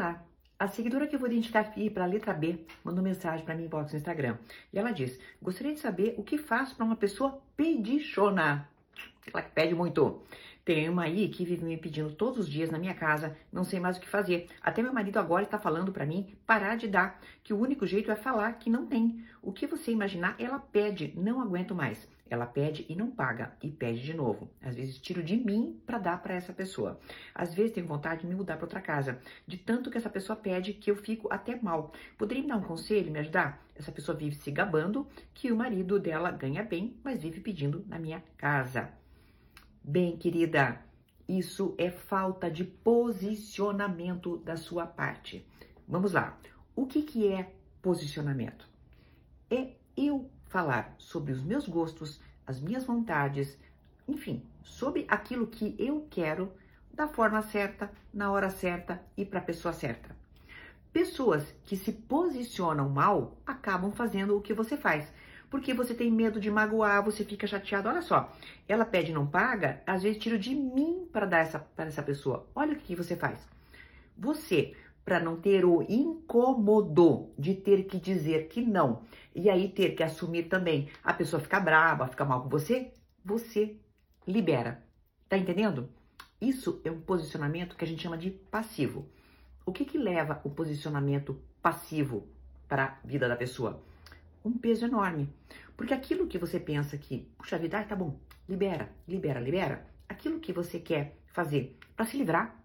Olá, a seguidora que eu vou identificar aqui para a letra B mandou mensagem para mim inbox no Instagram. E ela diz: Gostaria de saber o que faço para uma pessoa pedichona. Ela que pede muito. Tem uma aí que vive me pedindo todos os dias na minha casa, não sei mais o que fazer. Até meu marido agora está falando para mim parar de dar, que o único jeito é falar que não tem. O que você imaginar, ela pede, não aguento mais. Ela pede e não paga e pede de novo. Às vezes tiro de mim para dar para essa pessoa. Às vezes tenho vontade de me mudar para outra casa, de tanto que essa pessoa pede que eu fico até mal. Poderia me dar um conselho, me ajudar? Essa pessoa vive se gabando que o marido dela ganha bem, mas vive pedindo na minha casa. Bem, querida, isso é falta de posicionamento da sua parte. Vamos lá. O que, que é posicionamento? É eu falar sobre os meus gostos, as minhas vontades, enfim, sobre aquilo que eu quero da forma certa, na hora certa e para a pessoa certa. Pessoas que se posicionam mal acabam fazendo o que você faz, porque você tem medo de magoar, você fica chateado. Olha só, ela pede e não paga, às vezes tiro de mim para dar essa para essa pessoa. Olha o que você faz. Você para não ter o incômodo de ter que dizer que não e aí ter que assumir também a pessoa ficar brava, ficar mal com você, você libera. Tá entendendo? Isso é um posicionamento que a gente chama de passivo. O que que leva o posicionamento passivo para a vida da pessoa? Um peso enorme. Porque aquilo que você pensa que, puxa vida, tá bom, libera, libera, libera. Aquilo que você quer fazer para se livrar,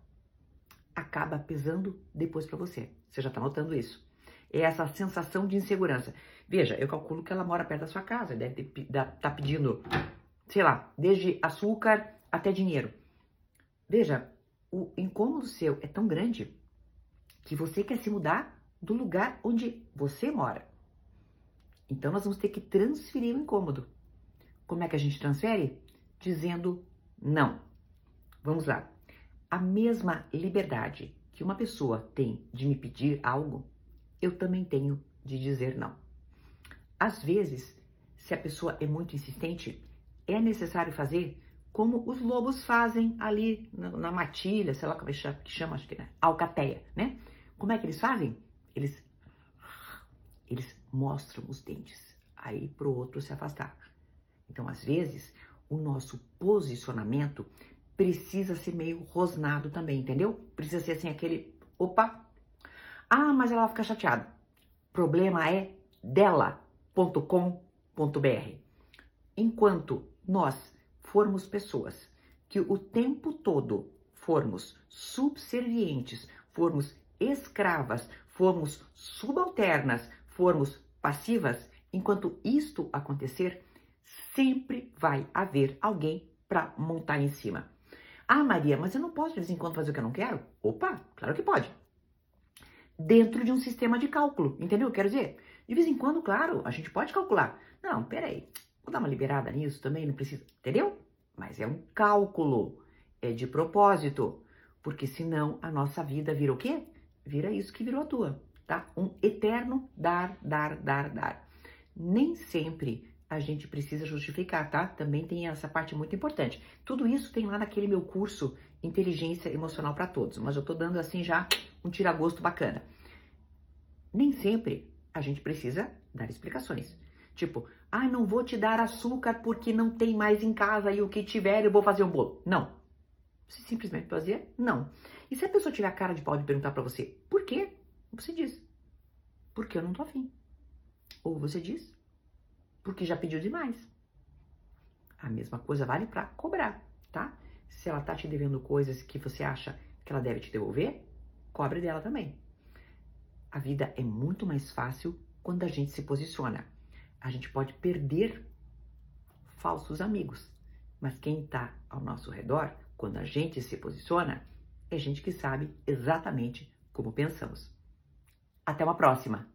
acaba pesando depois para você. Você já está notando isso? É essa sensação de insegurança. Veja, eu calculo que ela mora perto da sua casa, deve estar tá pedindo, sei lá, desde açúcar até dinheiro. Veja, o incômodo seu é tão grande que você quer se mudar do lugar onde você mora. Então nós vamos ter que transferir o incômodo. Como é que a gente transfere? Dizendo não. Vamos lá a mesma liberdade que uma pessoa tem de me pedir algo, eu também tenho de dizer não. Às vezes, se a pessoa é muito insistente, é necessário fazer como os lobos fazem ali na, na matilha, sei lá como é que chama, acho que é alcateia, né? Como é que eles fazem? Eles eles mostram os dentes aí para o outro se afastar. Então, às vezes, o nosso posicionamento precisa ser meio rosnado também, entendeu? Precisa ser assim aquele, opa, ah, mas ela fica chateada. Problema é dela.com.br. Enquanto nós formos pessoas que o tempo todo formos subservientes, formos escravas, formos subalternas, formos passivas, enquanto isto acontecer, sempre vai haver alguém para montar em cima. Ah, Maria, mas eu não posso de vez em quando fazer o que eu não quero? Opa, claro que pode. Dentro de um sistema de cálculo, entendeu? Quero dizer, de vez em quando, claro, a gente pode calcular. Não, peraí, vou dar uma liberada nisso também, não precisa, entendeu? Mas é um cálculo, é de propósito, porque senão a nossa vida vira o quê? Vira isso que virou a tua, tá? Um eterno dar, dar, dar, dar. Nem sempre a gente precisa justificar, tá? Também tem essa parte muito importante. Tudo isso tem lá naquele meu curso Inteligência Emocional para Todos, mas eu tô dando assim já um tiragosto bacana. Nem sempre a gente precisa dar explicações. Tipo, ah, não vou te dar açúcar porque não tem mais em casa e o que tiver eu vou fazer um bolo. Não. Você simplesmente fazer não. E se a pessoa tiver a cara de pau de perguntar para você, por quê? Você diz, porque eu não tô afim. Ou você diz, porque já pediu demais. A mesma coisa vale para cobrar, tá? Se ela tá te devendo coisas que você acha que ela deve te devolver, cobre dela também. A vida é muito mais fácil quando a gente se posiciona. A gente pode perder falsos amigos, mas quem está ao nosso redor, quando a gente se posiciona, é gente que sabe exatamente como pensamos. Até uma próxima!